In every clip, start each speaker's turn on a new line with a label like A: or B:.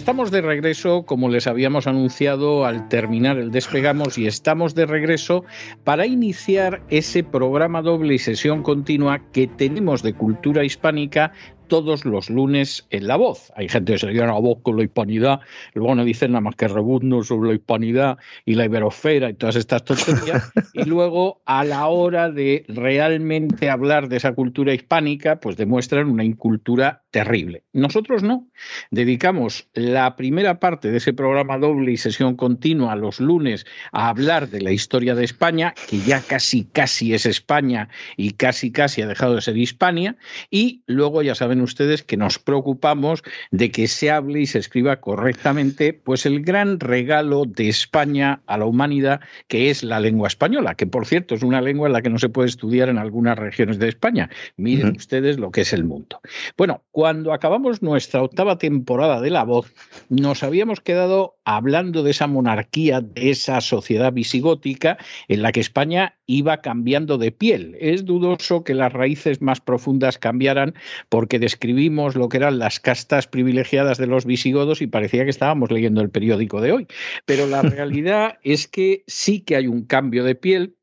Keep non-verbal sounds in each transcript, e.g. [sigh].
A: Estamos de regreso, como les habíamos anunciado al terminar el despegamos, y estamos de regreso para iniciar ese programa doble y sesión continua que tenemos de cultura hispánica todos los lunes en La Voz. Hay gente que se llama La Voz con la hispanidad, luego no dicen nada más que rebuzno sobre la hispanidad y la iberosfera y todas estas tonterías. [laughs] y luego, a la hora de realmente hablar de esa cultura hispánica, pues demuestran una incultura terrible. Nosotros no. Dedicamos la primera parte de ese programa doble y sesión continua los lunes a hablar de la historia de España, que ya casi, casi es España y casi, casi ha dejado de ser Hispania. Y luego, ya saben ustedes que nos preocupamos de que se hable y se escriba correctamente, pues el gran regalo de España a la humanidad, que es la lengua española, que por cierto es una lengua en la que no se puede estudiar en algunas regiones de España. Miren ustedes lo que es el mundo. Bueno, cuando acabamos nuestra octava temporada de La Voz, nos habíamos quedado hablando de esa monarquía, de esa sociedad visigótica en la que España iba cambiando de piel. Es dudoso que las raíces más profundas cambiaran porque describimos lo que eran las castas privilegiadas de los visigodos y parecía que estábamos leyendo el periódico de hoy. Pero la [laughs] realidad es que sí que hay un cambio de piel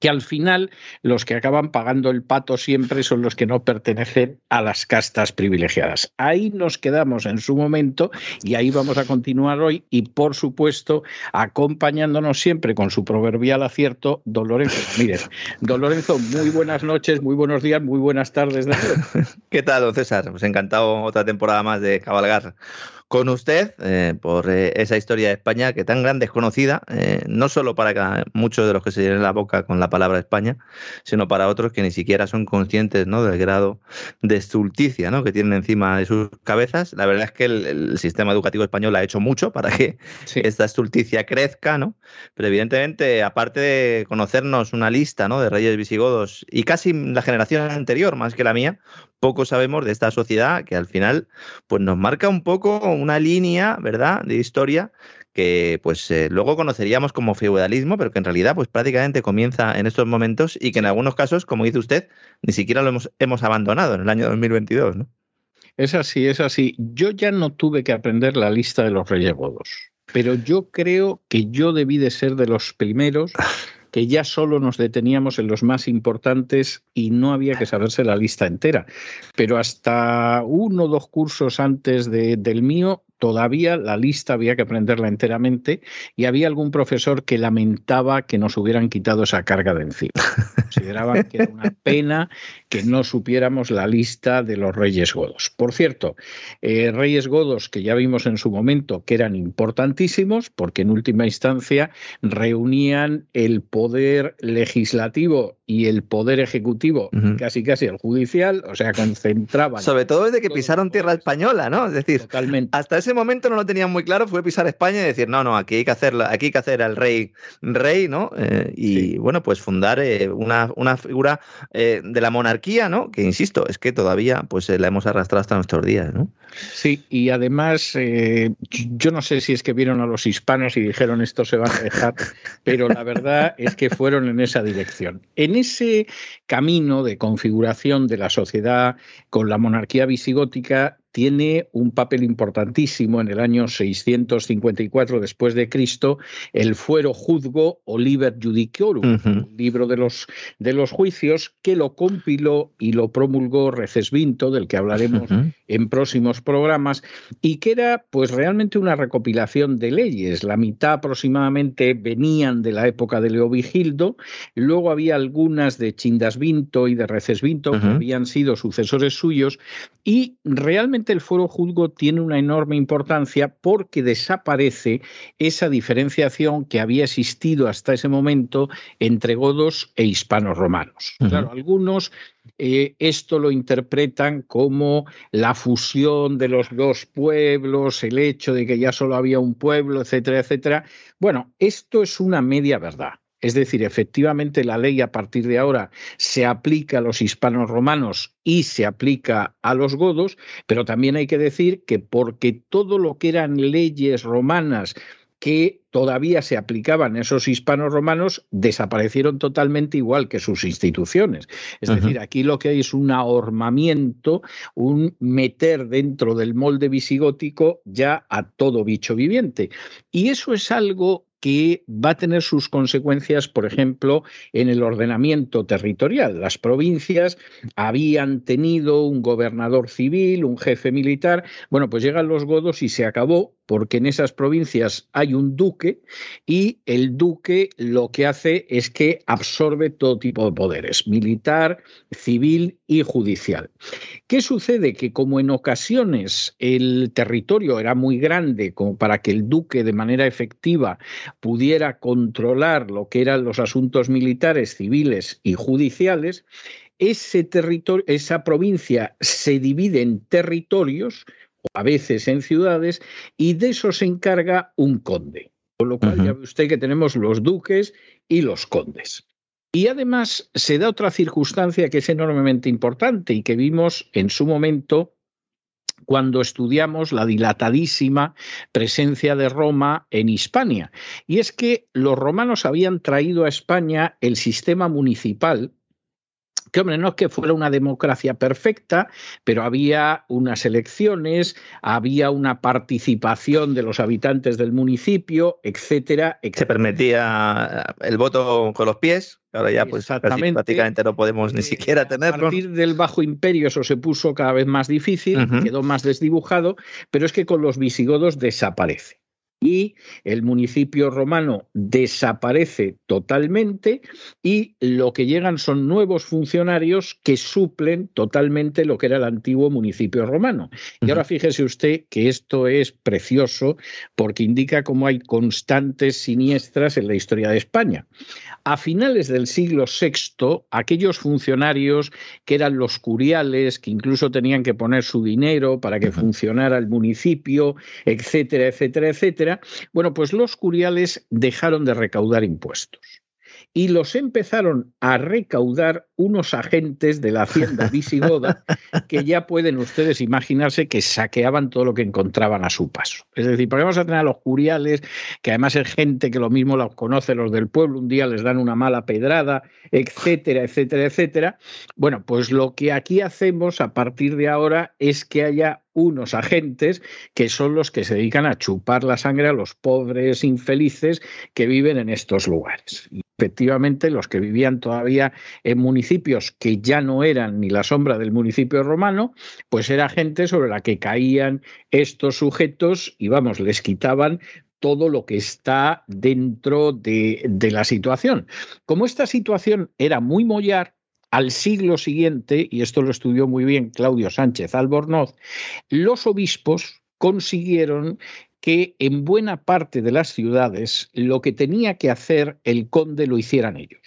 A: que al final los que acaban pagando el pato siempre son los que no pertenecen a las castas privilegiadas. Ahí nos quedamos en su momento y ahí vamos a continuar hoy y por supuesto acompañándonos siempre con su proverbial acierto, don Lorenzo Ramírez. Don Lorenzo, muy buenas noches, muy buenos días, muy buenas tardes. [laughs]
B: ¿Qué tal, don César? Pues encantado otra temporada más de cabalgar con usted eh, por eh, esa historia de España que tan grande es conocida, eh, no solo para muchos de los que se llenen la boca con la palabra España, sino para otros que ni siquiera son conscientes ¿no? del grado de estulticia ¿no? que tienen encima de sus cabezas. La verdad es que el, sistema educativo español ha hecho mucho para que esta estulticia crezca, ¿no? pero evidentemente, aparte de conocernos una lista ¿no? de reyes visigodos y casi la generación anterior, más que la mía, poco sabemos de esta sociedad que al final pues nos marca un poco una línea, ¿verdad?, de historia que pues eh, luego conoceríamos como feudalismo, pero que en realidad pues prácticamente comienza en estos momentos y que en algunos casos, como dice usted, ni siquiera lo hemos, hemos abandonado en el año 2022, ¿no?
A: Es así, es así. Yo ya no tuve que aprender la lista de los reyes godos, pero yo creo que yo debí de ser de los primeros [laughs] que ya solo nos deteníamos en los más importantes y no había que saberse la lista entera. Pero hasta uno o dos cursos antes de, del mío todavía la lista había que aprenderla enteramente y había algún profesor que lamentaba que nos hubieran quitado esa carga de encima. Consideraban que era una pena que no supiéramos la lista de los reyes godos. Por cierto, eh, reyes godos que ya vimos en su momento que eran importantísimos porque en última instancia reunían el poder legislativo y el poder ejecutivo, casi casi el judicial, o sea, concentraban.
B: Sobre todo desde que pisaron tierra española, ¿no? Es decir, Totalmente. hasta ese momento no lo tenían muy claro, fue pisar España y decir, no, no, aquí hay que hacer, aquí hay que hacer al rey rey, ¿no? Eh, y bueno, pues fundar eh, una, una, figura eh, de la monarquía, ¿no? Que insisto, es que todavía pues la hemos arrastrado hasta nuestros días, ¿no?
A: Sí, y además, yo no sé si es que vieron a los hispanos y dijeron esto se va a dejar, [laughs] pero la verdad es que fueron en esa dirección. En ese camino de configuración de la sociedad con la monarquía visigótica tiene un papel importantísimo en el año 654 después de Cristo el fuero juzgo o liber judiciorum, el libro de los, de los juicios que lo compiló y lo promulgó Recesvinto, del que hablaremos en próximos programas, y que era pues realmente una recopilación de leyes. La mitad aproximadamente venían de la época de Leovigildo, luego había algunas de Chindasvinto y de Recesvinto que habían sido sucesores suyos, y realmente el fuero juzgo tiene una enorme importancia porque desaparece esa diferenciación que había existido hasta ese momento entre godos e hispanos romanos. Claro, algunos eh, esto lo interpretan como la fusión de los dos pueblos, el hecho de que ya solo había un pueblo, etcétera, etcétera. Bueno, esto es una media verdad. Es decir, efectivamente la ley a partir de ahora se aplica a los hispanos romanos y se aplica a los godos, pero también hay que decir que porque todo lo que eran leyes romanas que todavía se aplicaban esos hispanos romanos desaparecieron totalmente igual que sus instituciones. Es decir, aquí lo que hay es un ahormamiento, un meter dentro del molde visigótico ya a todo bicho viviente. Y eso es algo que va a tener sus consecuencias, por ejemplo, en el ordenamiento territorial. Las provincias habían tenido un gobernador civil, un jefe militar. Bueno, pues llegan los godos y se acabó porque en esas provincias hay un duque y el duque lo que hace es que absorbe todo tipo de poderes, militar, civil y judicial. ¿Qué sucede? Que como en ocasiones el territorio era muy grande como para que el duque de manera efectiva pudiera controlar lo que eran los asuntos militares, civiles y judiciales, ese territorio, esa provincia se divide en territorios a veces en ciudades, y de eso se encarga un conde. Con lo cual ya ve usted que tenemos los duques y los condes. Y además se da otra circunstancia que es enormemente importante y que vimos en su momento cuando estudiamos la dilatadísima presencia de Roma en Hispania. Y es que los romanos habían traído a España el sistema municipal que hombre, no es que fuera una democracia perfecta, pero había unas elecciones, había una participación de los habitantes del municipio, etcétera,
B: Se permitía el voto con los pies, ahora ya pues prácticamente no podemos ni eh, siquiera tenerlo.
A: A partir del Bajo Imperio eso se puso cada vez más difícil, quedó más desdibujado, pero es que con los visigodos desaparece y el municipio romano desaparece totalmente y lo que llegan son nuevos funcionarios que suplen totalmente lo que era el antiguo municipio romano. Y ahora fíjese usted que esto es precioso porque indica cómo hay constantes siniestras en la historia de España. A finales del siglo VI, aquellos funcionarios que eran los curiales, que incluso tenían que poner su dinero para que funcionara el municipio, etcétera, etcétera, etcétera, bueno, pues los curiales dejaron de recaudar impuestos y los empezaron a recaudar unos agentes de la hacienda [laughs] visigoda que ya pueden ustedes imaginarse que saqueaban todo lo que encontraban a su paso. Es decir, porque vamos a tener a los curiales, que además es gente que lo mismo los conoce los del pueblo, un día les dan una mala pedrada, etcétera, etcétera, etcétera. Bueno, pues lo que aquí hacemos a partir de ahora es que haya unos agentes que son los que se dedican a chupar la sangre a los pobres infelices que viven en estos lugares efectivamente los que vivían todavía en municipios que ya no eran ni la sombra del municipio romano, pues era gente sobre la que caían estos sujetos y vamos, les quitaban todo lo que está dentro de, de la situación. Como esta situación era muy mollar, al siglo siguiente, y esto lo estudió muy bien Claudio Sánchez Albornoz, los obispos consiguieron que en buena parte de las ciudades lo que tenía que hacer el conde lo hicieran ellos.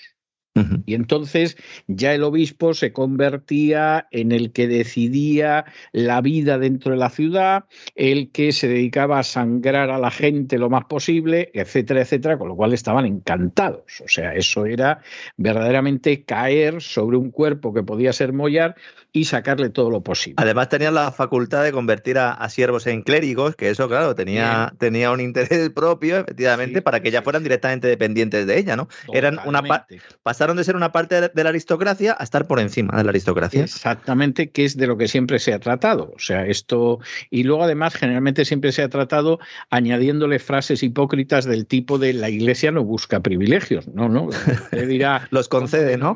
A: Y entonces ya el obispo se convertía en el que decidía la vida dentro de la ciudad, el que se dedicaba a sangrar a la gente lo más posible, etcétera, etcétera, con lo cual estaban encantados. O sea, eso era verdaderamente caer sobre un cuerpo que podía ser mollar y sacarle todo lo posible.
B: Además tenían la facultad de convertir a, siervos en clérigos, que eso, claro, tenía, tenía un interés [laughs] propio, efectivamente, para que ya fueran directamente dependientes de ella, ¿no? Eran una pasar pasaron de ser una parte de la aristocracia a estar por encima de la aristocracia.
A: Exactamente, que es de lo que siempre se ha tratado. O sea, esto. Y luego, además, generalmente siempre se ha tratado añadiéndole frases hipócritas del tipo de la iglesia no busca privilegios. No, no.
B: dirá. [laughs] Los concede, ¿no?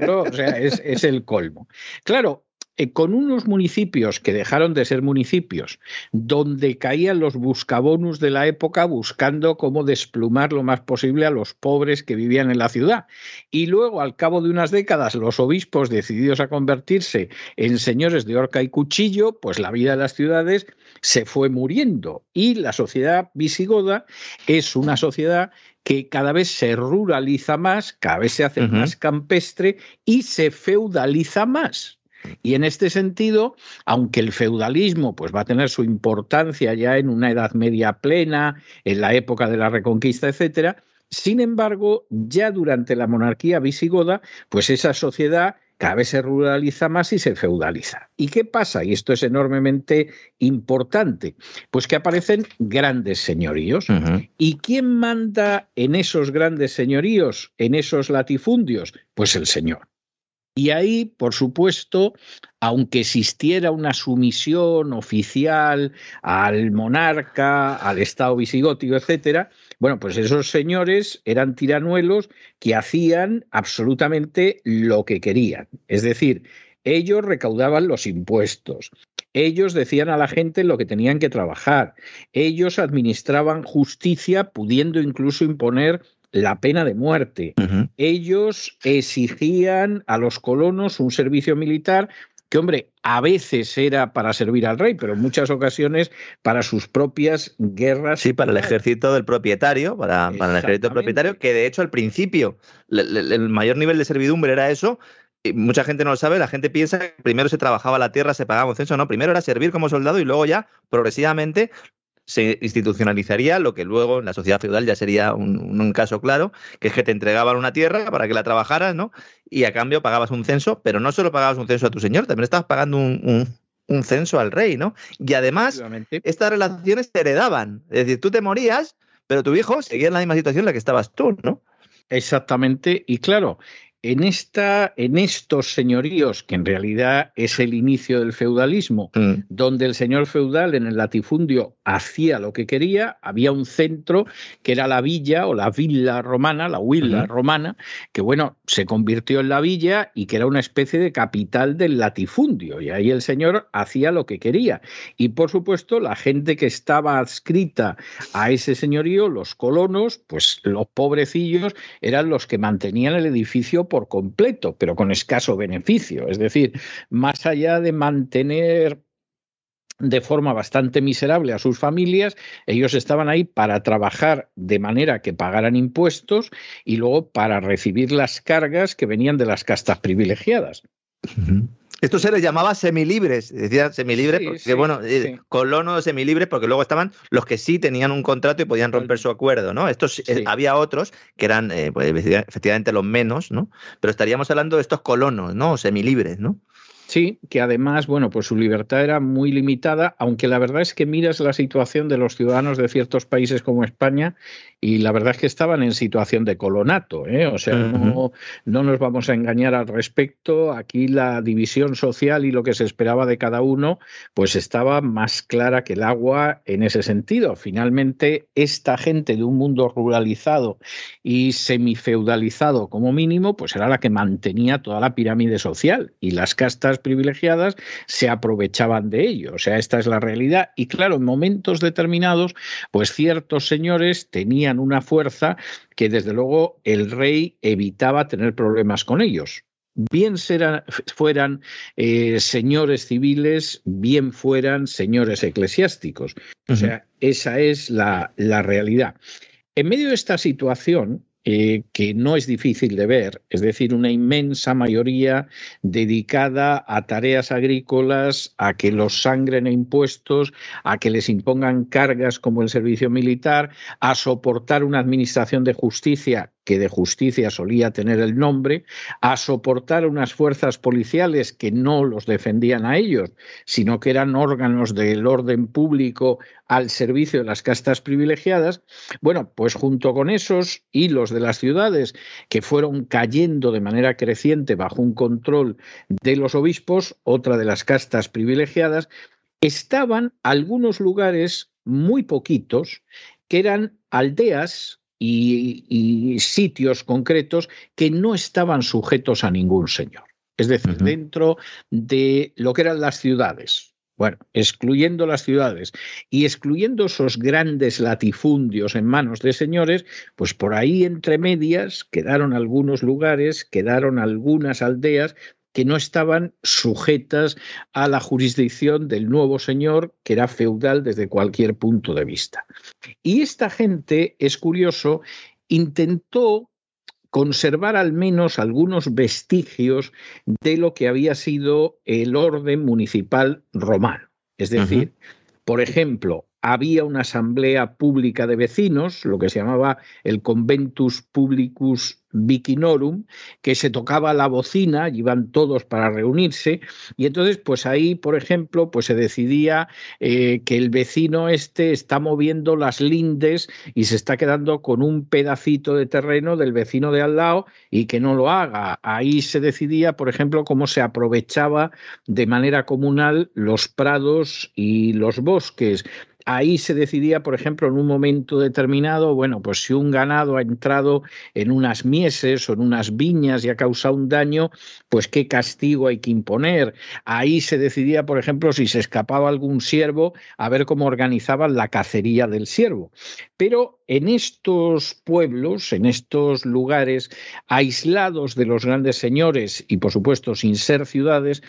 A: ¿no? O sea, es, es el colmo. Claro, eh, con unos municipios que dejaron de ser municipios, donde caían los buscabonus de la época buscando cómo desplumar lo más posible a los pobres que vivían en la ciudad. Y luego, al cabo de unas décadas, los obispos decididos a convertirse en señores de horca y cuchillo, pues la vida de las ciudades se fue muriendo. Y la sociedad visigoda es una sociedad que cada vez se ruraliza más, cada vez se hace más campestre y se feudaliza más. Y en este sentido, aunque el feudalismo pues, va a tener su importancia ya en una Edad Media plena, en la época de la Reconquista, etcétera, sin embargo, ya durante la monarquía visigoda, pues esa sociedad cada vez se ruraliza más y se feudaliza. ¿Y qué pasa? Y esto es enormemente importante. Pues que aparecen grandes señoríos. ¿Y quién manda en esos grandes señoríos, en esos latifundios? Pues el señor. Y ahí, por supuesto, aunque existiera una sumisión oficial al monarca, al Estado visigótico, etcétera, bueno, pues esos señores eran tiranuelos que hacían absolutamente lo que querían. Es decir, ellos recaudaban los impuestos, ellos decían a la gente lo que tenían que trabajar, ellos administraban justicia, pudiendo incluso imponer la pena de muerte. Ellos exigían a los colonos un servicio militar que, hombre, a veces era para servir al rey, pero en muchas ocasiones para sus propias guerras.
B: Sí, para el ejército del propietario, para, para el ejército propietario, que de hecho al principio el, mayor nivel de servidumbre era eso, y mucha gente no lo sabe, la gente piensa que primero se trabajaba la tierra, se pagaba un censo, no, primero era servir como soldado y luego ya progresivamente se institucionalizaría lo que luego en la sociedad feudal ya sería un, caso claro, que es que te entregaban una tierra para que la trabajaras, ¿no? Y a cambio pagabas un censo, pero no solo pagabas un censo a tu señor, también estabas pagando un, censo al rey, ¿no? Y además, estas relaciones te heredaban. Es decir, tú te morías, pero tu hijo seguía en la misma situación en la que estabas tú, ¿no?
A: Exactamente, y claro, en, esta, en estos señoríos, que en realidad es el inicio del feudalismo, mm. donde el señor feudal en el latifundio hacía lo que quería, había un centro que era la villa o la villa romana, la villa romana, que bueno, se convirtió en la villa y que era una especie de capital del latifundio, y ahí el señor hacía lo que quería. Y por supuesto, la gente que estaba adscrita a ese señorío, los colonos, pues los pobrecillos, eran los que mantenían el edificio por completo, pero con escaso beneficio. Es decir, más allá de mantener de forma bastante miserable a sus familias, ellos estaban ahí para trabajar de manera que pagaran impuestos y luego para recibir las cargas que venían de las castas privilegiadas.
B: Esto se les llamaba semilibres, decía semilibres, porque bueno, eh, colonos semilibres, porque luego estaban los que sí tenían un contrato y podían romper su acuerdo, ¿no? Estos eh, había otros que eran eh, pues, efectivamente los menos, ¿no? Pero estaríamos hablando de estos colonos, ¿no? Semilibres, ¿no?
A: Sí, que además, bueno, pues su libertad era muy limitada, aunque la verdad es que miras la situación de los ciudadanos de ciertos países como España y la verdad es que estaban en situación de colonato, ¿eh? o sea, no, no, nos vamos a engañar al respecto, aquí la división social y lo que se esperaba de cada uno, pues estaba más clara que el agua en ese sentido. Finalmente, esta gente de un mundo ruralizado y semifeudalizado como mínimo, pues era la que mantenía toda la pirámide social y las castas privilegiadas se aprovechaban de ello, o sea, esta es la realidad y claro, en momentos determinados, pues ciertos señores tenían una fuerza que desde luego el rey evitaba tener problemas con ellos. Bien fueran eh, señores civiles, bien fueran señores eclesiásticos. O sea, esa es la, la realidad. En medio de esta situación, eh, que no es difícil de ver, es decir, una inmensa mayoría dedicada a tareas agrícolas, a que los sangren impuestos, a que les impongan cargas como el servicio militar, a soportar una administración de justicia que de justicia solía tener el nombre, a soportar unas fuerzas policiales que no los defendían a ellos, sino que eran órganos del orden público al servicio de las castas privilegiadas, bueno, pues junto con esos hilos de las ciudades que fueron cayendo de manera creciente bajo un control de los obispos, otra de las castas privilegiadas, estaban algunos lugares muy poquitos que eran aldeas y, sitios concretos que no estaban sujetos a ningún señor. Es decir, dentro de lo que eran las ciudades, bueno, excluyendo las ciudades y excluyendo esos grandes latifundios en manos de señores, pues por ahí entre medias quedaron algunos lugares, quedaron algunas aldeas que no estaban sujetas a la jurisdicción del nuevo señor, que era feudal desde cualquier punto de vista. Y esta gente, es curioso, intentó conservar al menos algunos vestigios de lo que había sido el orden municipal romano. Es decir, por ejemplo, había una asamblea pública de vecinos, lo que se llamaba el Conventus Publicus Vicinorum, que se tocaba la bocina, iban todos para reunirse, y entonces, pues ahí, por ejemplo, pues se decidía eh, que el vecino este está moviendo las lindes y se está quedando con un pedacito de terreno del vecino de al lado y que no lo haga. Ahí se decidía, por ejemplo, cómo se aprovechaba de manera comunal los prados y los bosques ahí se decidía, por ejemplo, en un momento determinado, bueno, pues si un ganado ha entrado en unas mieses o en unas viñas y ha causado un daño, pues qué castigo hay que imponer. Ahí se decidía, por ejemplo, si se escapaba algún siervo, a ver cómo organizaban la cacería del siervo. Pero en estos pueblos, en estos lugares aislados de los grandes señores y, por supuesto, sin ser ciudades,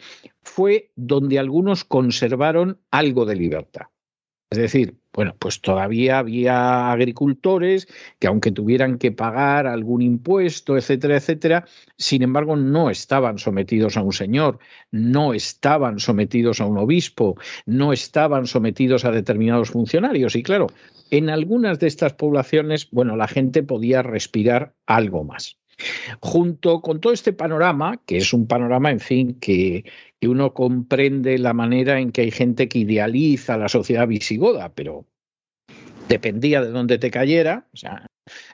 A: fue donde algunos conservaron algo de libertad. Es decir, bueno, pues todavía había agricultores que aunque tuvieran que pagar algún impuesto, etcétera, etcétera, sin embargo no estaban sometidos a un señor, no estaban sometidos a un obispo, no estaban sometidos a determinados funcionarios. Y claro, en algunas de estas poblaciones, bueno, la gente podía respirar algo más. Junto con todo este panorama, que es un panorama, en fin, que, uno comprende la manera en que hay gente que idealiza la sociedad visigoda, pero dependía de dónde te cayera. O sea,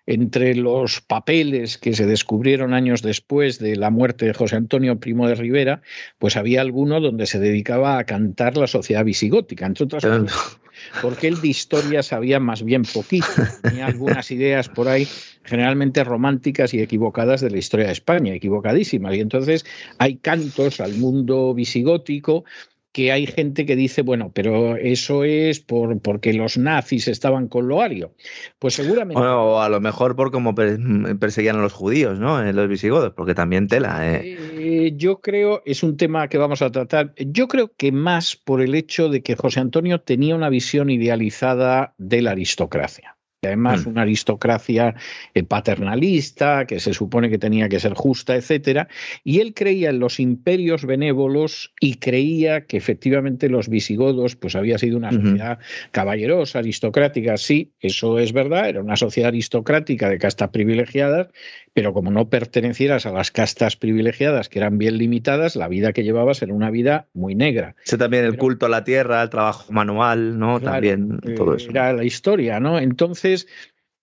A: entre los papeles que se descubrieron años después de la muerte de José Antonio Primo de Rivera, pues había alguno donde se dedicaba a cantar la sociedad visigótica, entre otras cosas, porque él de historia sabía más bien poquito, tenía algunas ideas por ahí generalmente románticas y equivocadas de la historia de España, equivocadísimas, y entonces hay cantos al mundo visigótico que hay gente que dice, bueno, pero eso es por, porque los nazis estaban con Loario. Pues seguramente.
B: o a lo mejor por cómo perseguían a los judíos, ¿no? En los visigodos, porque también tela. ¿eh?
A: Eh, yo creo, es un tema que vamos a tratar, yo creo que más por el hecho de que José Antonio tenía una visión idealizada de la aristocracia además mm. una aristocracia eh, paternalista que se supone que tenía que ser justa, etcétera, y él creía en los imperios benévolos y creía que efectivamente los visigodos pues había sido una sociedad caballerosa, aristocrática, sí, eso es verdad, era una sociedad aristocrática de castas privilegiadas, pero como no pertenecieras a las castas privilegiadas que eran bien limitadas, la vida que llevabas era una vida muy negra.
B: Ese también el culto a la tierra, el trabajo manual, ¿no? también todo eso.
A: Era la historia, ¿no? Entonces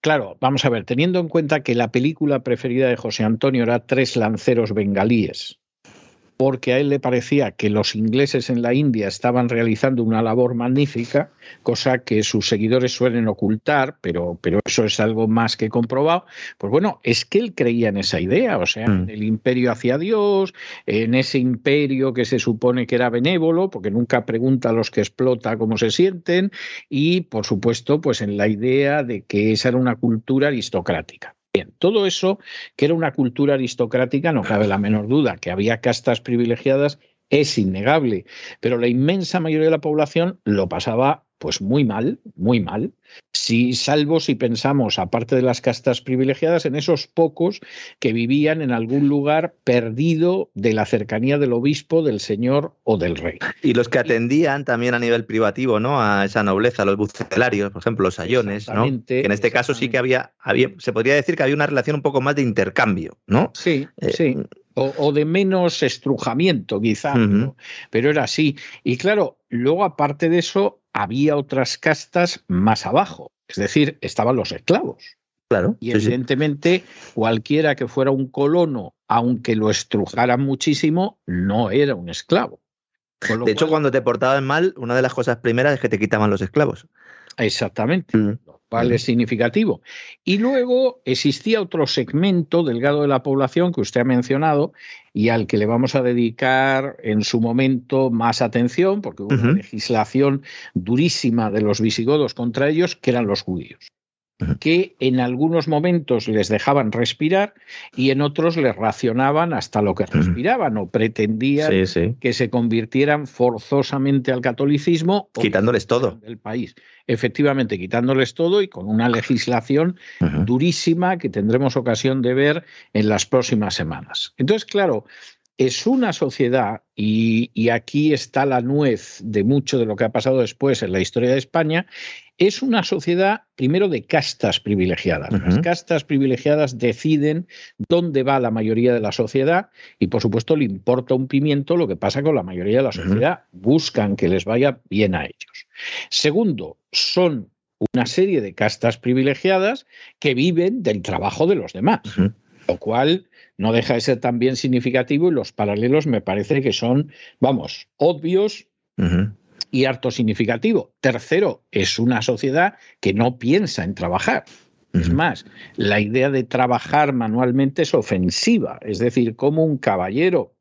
A: claro, vamos a ver, teniendo en cuenta que la película preferida de José Antonio era Tres lanceros bengalíes, porque a él le parecía que los ingleses en la India estaban realizando una labor magnífica, cosa que sus seguidores suelen ocultar, pero, pero eso es algo más que comprobado. Pues bueno, es que él creía en esa idea, o sea, en mm. el imperio hacia Dios, en ese imperio que se supone que era benévolo, porque nunca pregunta a los que explota cómo se sienten, y por supuesto, pues en la idea de que esa era una cultura aristocrática. Bien, todo eso, que era una cultura aristocrática, no cabe la menor duda, que había castas privilegiadas, es innegable, pero la inmensa mayoría de la población lo pasaba pues muy mal, muy mal. Si, salvo si pensamos, aparte de las castas privilegiadas, en esos pocos que vivían en algún lugar perdido de la cercanía del obispo, del señor o del rey.
B: Y los que atendían también a nivel privativo, ¿no? A esa nobleza, los bucelarios, por ejemplo, los sayones, ¿no? Que en este caso sí que había, había, se podría decir que había una relación un poco más de intercambio, ¿no?
A: Sí, eh, sí. O, de menos estrujamiento, quizá, pero era así. Y claro, luego aparte de eso, había otras castas más abajo, es decir, estaban los esclavos.
B: Claro.
A: Y evidentemente, cualquiera que fuera un colono, aunque lo estrujaran muchísimo, no era un esclavo.
B: De hecho, cuando te portaban mal, una de las cosas primeras es que te quitaban los esclavos.
A: Exactamente. Mm cual es significativo. Y luego existía otro segmento delgado de la población que usted ha mencionado y al que le vamos a dedicar en su momento más atención, porque hubo una legislación durísima de los visigodos contra ellos, que eran los judíos que en algunos momentos les dejaban respirar y en otros les racionaban hasta lo que respiraban o pretendían que se convirtieran forzosamente al catolicismo.
B: Quitándoles todo.
A: Del país. Efectivamente, quitándoles todo y con una legislación durísima que tendremos ocasión de ver en las próximas semanas. Entonces, claro, es una sociedad, y, aquí está la nuez de mucho de lo que ha pasado después en la historia de España, es una sociedad primero de castas privilegiadas. Las castas privilegiadas deciden dónde va la mayoría de la sociedad y por supuesto le importa un pimiento lo que pasa con la mayoría de la sociedad. Buscan que les vaya bien a ellos. Segundo, son una serie de castas privilegiadas que viven del trabajo de los demás, lo cual no deja de ser también significativo y los paralelos me parece que son, vamos, obvios y harto significativo. Tercero, es una sociedad que no piensa en trabajar. Es más, la idea de trabajar manualmente es ofensiva, es decir, como un caballero,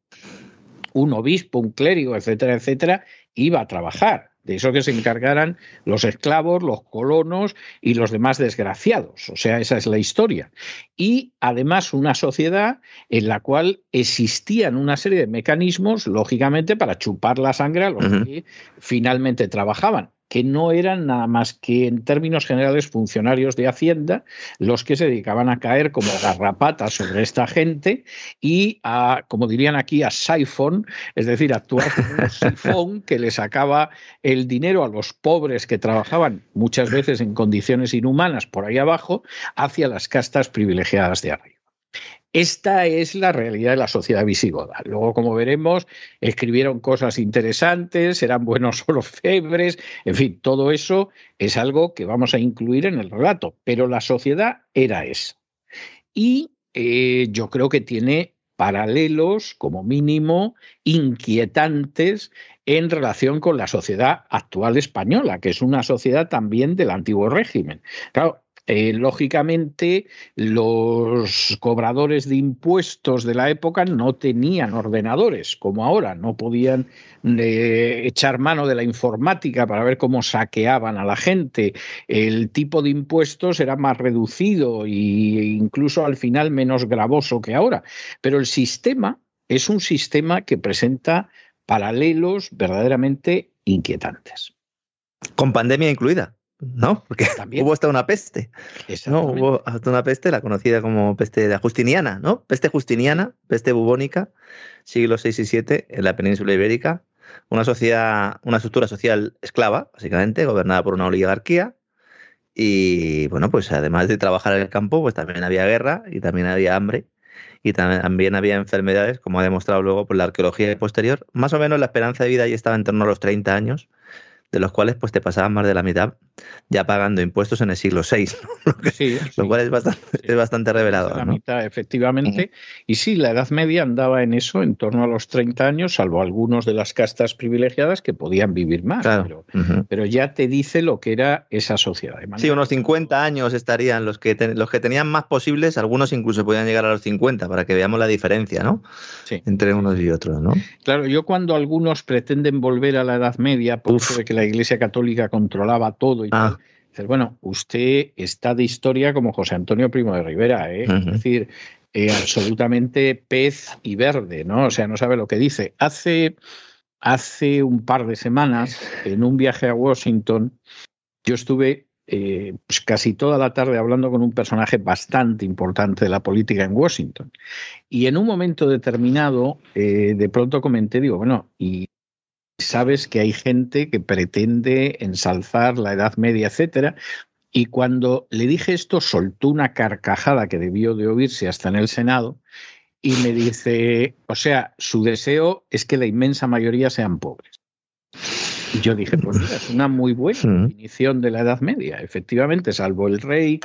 A: un obispo, un clérigo, etcétera, etcétera, iba a trabajar de eso que se encargaran los esclavos, los colonos y los demás desgraciados. O sea, esa es la historia. Y además una sociedad en la cual existían una serie de mecanismos, lógicamente, para chupar la sangre a los que finalmente trabajaban que no eran nada más que en términos generales funcionarios de Hacienda los que se dedicaban a caer como garrapatas sobre esta gente y a, como dirían aquí, a siphon, es decir, actuar como un sifón que le sacaba el dinero a los pobres que trabajaban muchas veces en condiciones inhumanas por ahí abajo hacia las castas privilegiadas de arriba. Esta es la realidad de la sociedad visigoda. Luego, como veremos, escribieron cosas interesantes, eran buenos [laughs] orfebres, en fin, todo eso es algo que vamos a incluir en el relato, pero la sociedad era esa. Y eh, yo creo que tiene paralelos, como mínimo, inquietantes en relación con la sociedad actual española, que es una sociedad también del antiguo régimen. Claro, eh, lógicamente, los cobradores de impuestos de la época no tenían ordenadores como ahora, no podían eh, echar mano de la informática para ver cómo saqueaban a la gente. El tipo de impuestos era más reducido e incluso al final menos gravoso que ahora. Pero el sistema es un sistema que presenta paralelos verdaderamente inquietantes.
B: Con pandemia incluida. ¿No? Porque [laughs] hubo hasta una peste. ¿no? Hubo hasta una peste, la conocida como peste de Justiniana, ¿no? Peste Justiniana, peste bubónica, siglo VI y VII en la península ibérica. Una sociedad, una estructura social esclava, básicamente, gobernada por una oligarquía. Y bueno, pues además de trabajar en el campo, pues también había guerra y también había hambre y también había enfermedades, como ha demostrado luego por la arqueología posterior. Más o menos la esperanza de vida ahí estaba en torno a los 30 años de los cuales pues te pasaban más de la mitad ya pagando impuestos en el siglo VI, [laughs] lo, cual es bastante, es bastante revelador.
A: La mitad, efectivamente. Y sí, la Edad Media andaba en eso en torno a los 30 años, salvo algunos de las castas privilegiadas que podían vivir más. Pero, ya te dice lo que era esa sociedad.
B: Sí, unos 50 años estarían los que, los que tenían más posibles, algunos incluso podían llegar a los 50, para que veamos la diferencia ¿no? entre unos y otros. ¿no?
A: Claro, yo cuando algunos pretenden volver a la Edad Media, por eso de que la Iglesia Católica controlaba todo y ah. tal. bueno, usted está de historia como José Antonio Primo de Rivera, ¿eh? es decir, eh, absolutamente pez y verde, ¿no? O sea, no sabe lo que dice. Hace hace un par de semanas, en un viaje a Washington, yo estuve eh, pues casi toda la tarde hablando con un personaje bastante importante de la política en Washington. Y en un momento determinado, eh, de pronto comenté, digo, bueno, y sabes que hay gente que pretende ensalzar la Edad Media, etcétera. Y cuando le dije esto, soltó una carcajada que debió de oírse hasta en el Senado y me dice, o sea, su deseo es que la inmensa mayoría sean pobres. Y yo dije, pues mira, es una muy buena mm. definición de la Edad Media. Efectivamente, salvo el rey,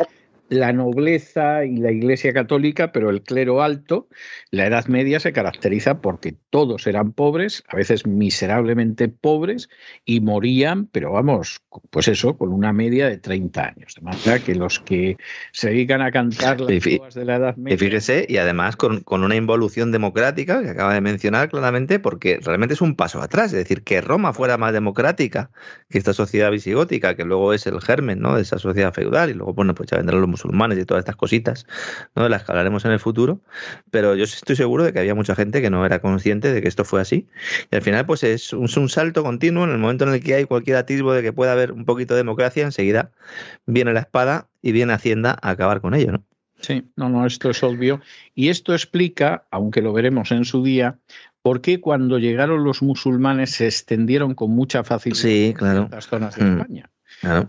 A: la nobleza y la Iglesia católica, pero el clero alto, la Edad Media se caracteriza porque todos eran pobres, a veces miserablemente pobres, y morían, pero vamos, pues eso, con una media de 30 años. De manera que los que se dedican a cantar las cosas de la Edad Media.
B: Y fíjese, y además con, con, una involución democrática que acaba de mencionar claramente, porque realmente es un paso atrás, es decir, que Roma fuera más democrática que esta sociedad visigótica, que luego es el germen ¿no? de esa sociedad feudal, y luego, bueno, pues ya vendrán los musulmanes y todas estas cositas, ¿no? de las que hablaremos en el futuro, pero yo estoy seguro de que había mucha gente que no era consciente de que esto fue así. Y al final, pues es un, un salto continuo en el momento en el que hay cualquier atisbo de que pueda haber un poquito de democracia, enseguida viene la espada y viene Hacienda a acabar con ello, ¿no?
A: Sí, no, no, esto es obvio. Y esto explica, aunque lo veremos en su día, por qué cuando llegaron los musulmanes se extendieron con mucha facilidad
B: sí, claro.
A: en zonas de mm. España.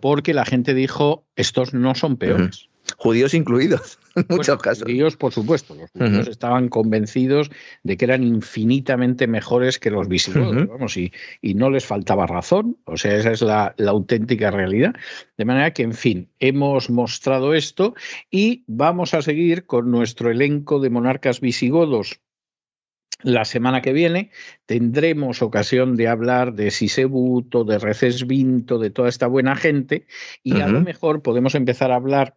A: Porque la gente dijo, estos no son peores.
B: Judíos incluidos, [laughs] en muchos casos.
A: Judíos, por supuesto. Los judíos estaban convencidos de que eran infinitamente mejores que los visigodos, vamos, y, y, no les faltaba razón. O sea, esa es la, la, auténtica realidad. De manera que, en fin, hemos mostrado esto y vamos a seguir con nuestro elenco de monarcas visigodos la semana que viene tendremos ocasión de hablar de Sisebuto, de Recesvinto, de toda esta buena gente, y a lo mejor podemos empezar a hablar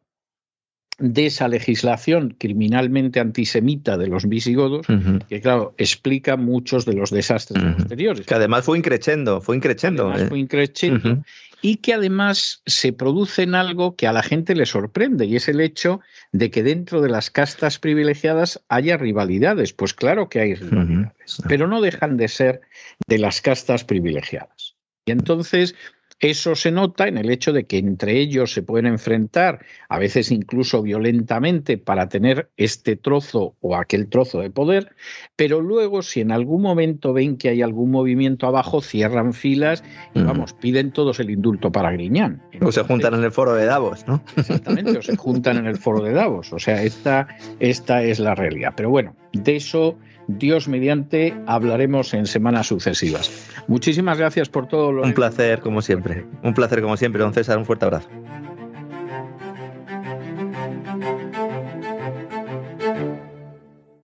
A: de esa legislación criminalmente antisemita de los visigodos, que claro, explica muchos de los desastres posteriores.
B: Que además fue increchendo, fue increchendo.
A: Además eh. fue increchendo, y que además se produce en algo que a la gente le sorprende, y es el hecho de que dentro de las castas privilegiadas haya rivalidades. Pues claro que hay rivalidades, pero no dejan de ser de las castas privilegiadas. Y entonces eso se nota en el hecho de que entre ellos se pueden enfrentar, a veces incluso violentamente, para tener este trozo o aquel trozo de poder, pero luego si en algún momento ven que hay algún movimiento abajo, cierran filas y vamos, piden todos el indulto para Griñán.
B: o se juntan en el foro de Davos, ¿no?
A: Exactamente, o se juntan en el foro de Davos. O sea, esta, esta es la realidad. Pero bueno, de eso Dios mediante, hablaremos en semanas sucesivas. Muchísimas gracias por todo lo
B: Un placer, como siempre. Un placer, como siempre, don César. Un fuerte abrazo.